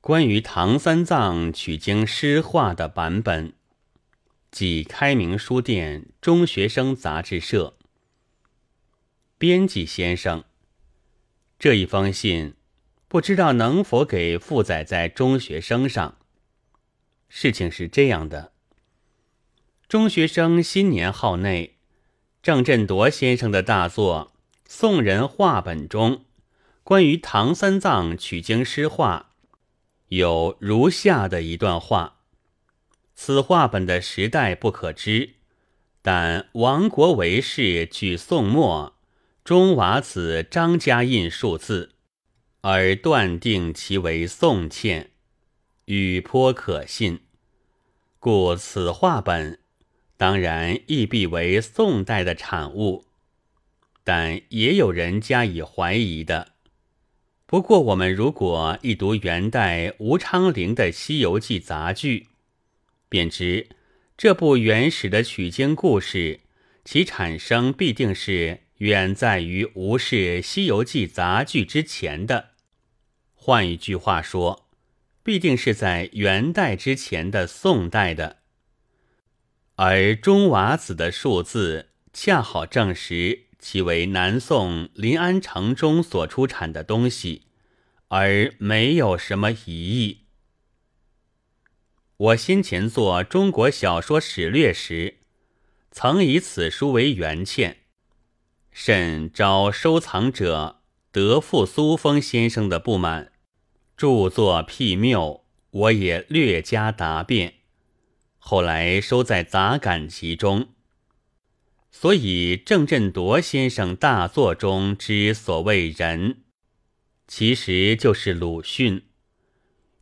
关于唐三藏取经诗画的版本，即开明书店中学生杂志社编辑先生。这一封信，不知道能否给附载在中学生上。事情是这样的：中学生新年号内，郑振铎先生的大作《宋人话本》中，关于唐三藏取经诗画。有如下的一段话：此画本的时代不可知，但王国维氏据宋末中瓦子张家印数字，而断定其为宋嵌，语颇可信。故此画本当然亦必为宋代的产物，但也有人加以怀疑的。不过，我们如果一读元代吴昌龄的《西游记》杂剧，便知这部原始的取经故事，其产生必定是远在于吴氏《西游记》杂剧之前的。换一句话说，必定是在元代之前的宋代的。而钟瓦子的数字，恰好证实。其为南宋临安城中所出产的东西，而没有什么疑义。我先前做中国小说史略时，曾以此书为原堑，甚招收藏者德富苏峰先生的不满，著作辟谬，我也略加答辩，后来收在杂感集中。所以，郑振铎先生大作中之所谓“人”，其实就是鲁迅。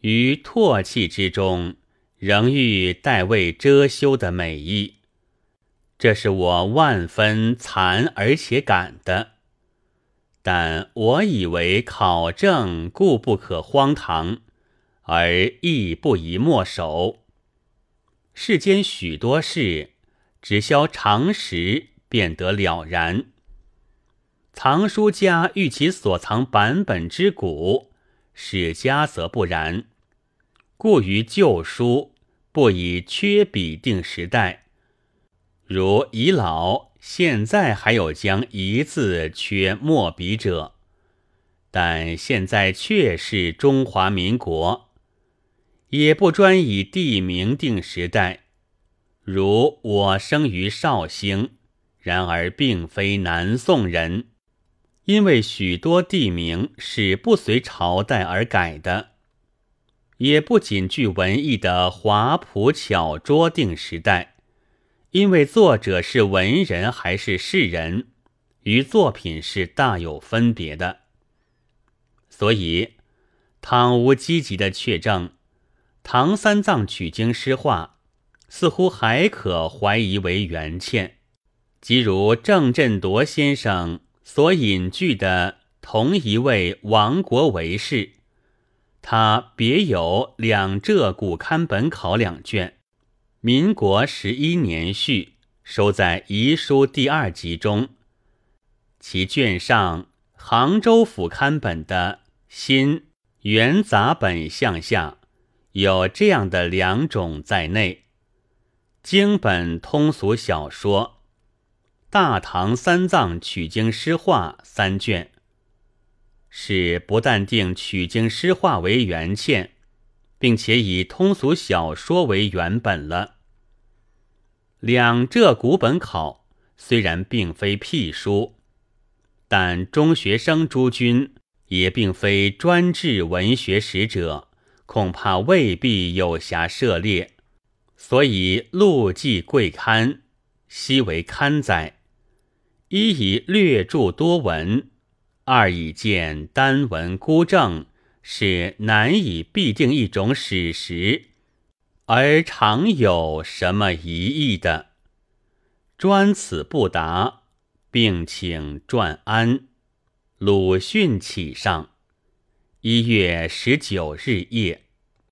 于唾弃之中，仍欲代为遮羞的美意，这是我万分惭而且感的。但我以为考证固不可荒唐，而亦不宜墨守。世间许多事。只消常识，便得了然。藏书家欲其所藏版本之古，史家则不然。故于旧书不以缺笔定时代，如遗老现在还有将一字缺墨笔者，但现在却是中华民国，也不专以地名定时代。如我生于绍兴，然而并非南宋人，因为许多地名是不随朝代而改的，也不仅具文艺的华朴巧拙定时代，因为作者是文人还是士人，与作品是大有分别的。所以，倘无积极的确证，唐三藏取经诗画。似乎还可怀疑为原堑，即如郑振铎先生所引据的同一位王国维氏，他别有《两浙古刊本考》两卷，民国十一年序，收在遗书第二集中，其卷上杭州府刊本的新元杂本项下有这样的两种在内。经本通俗小说，《大唐三藏取经诗画》三卷，是不但定取经诗画为原堑，并且以通俗小说为原本了。两浙古本考虽然并非辟书，但中学生诸君也并非专治文学史者，恐怕未必有暇涉猎。所以陆记贵刊，悉为刊载。一以略著多文，二以见单文孤证，是难以必定一种史实，而常有什么疑义的。专此不答，并请转安。鲁迅启上。一月十九日夜。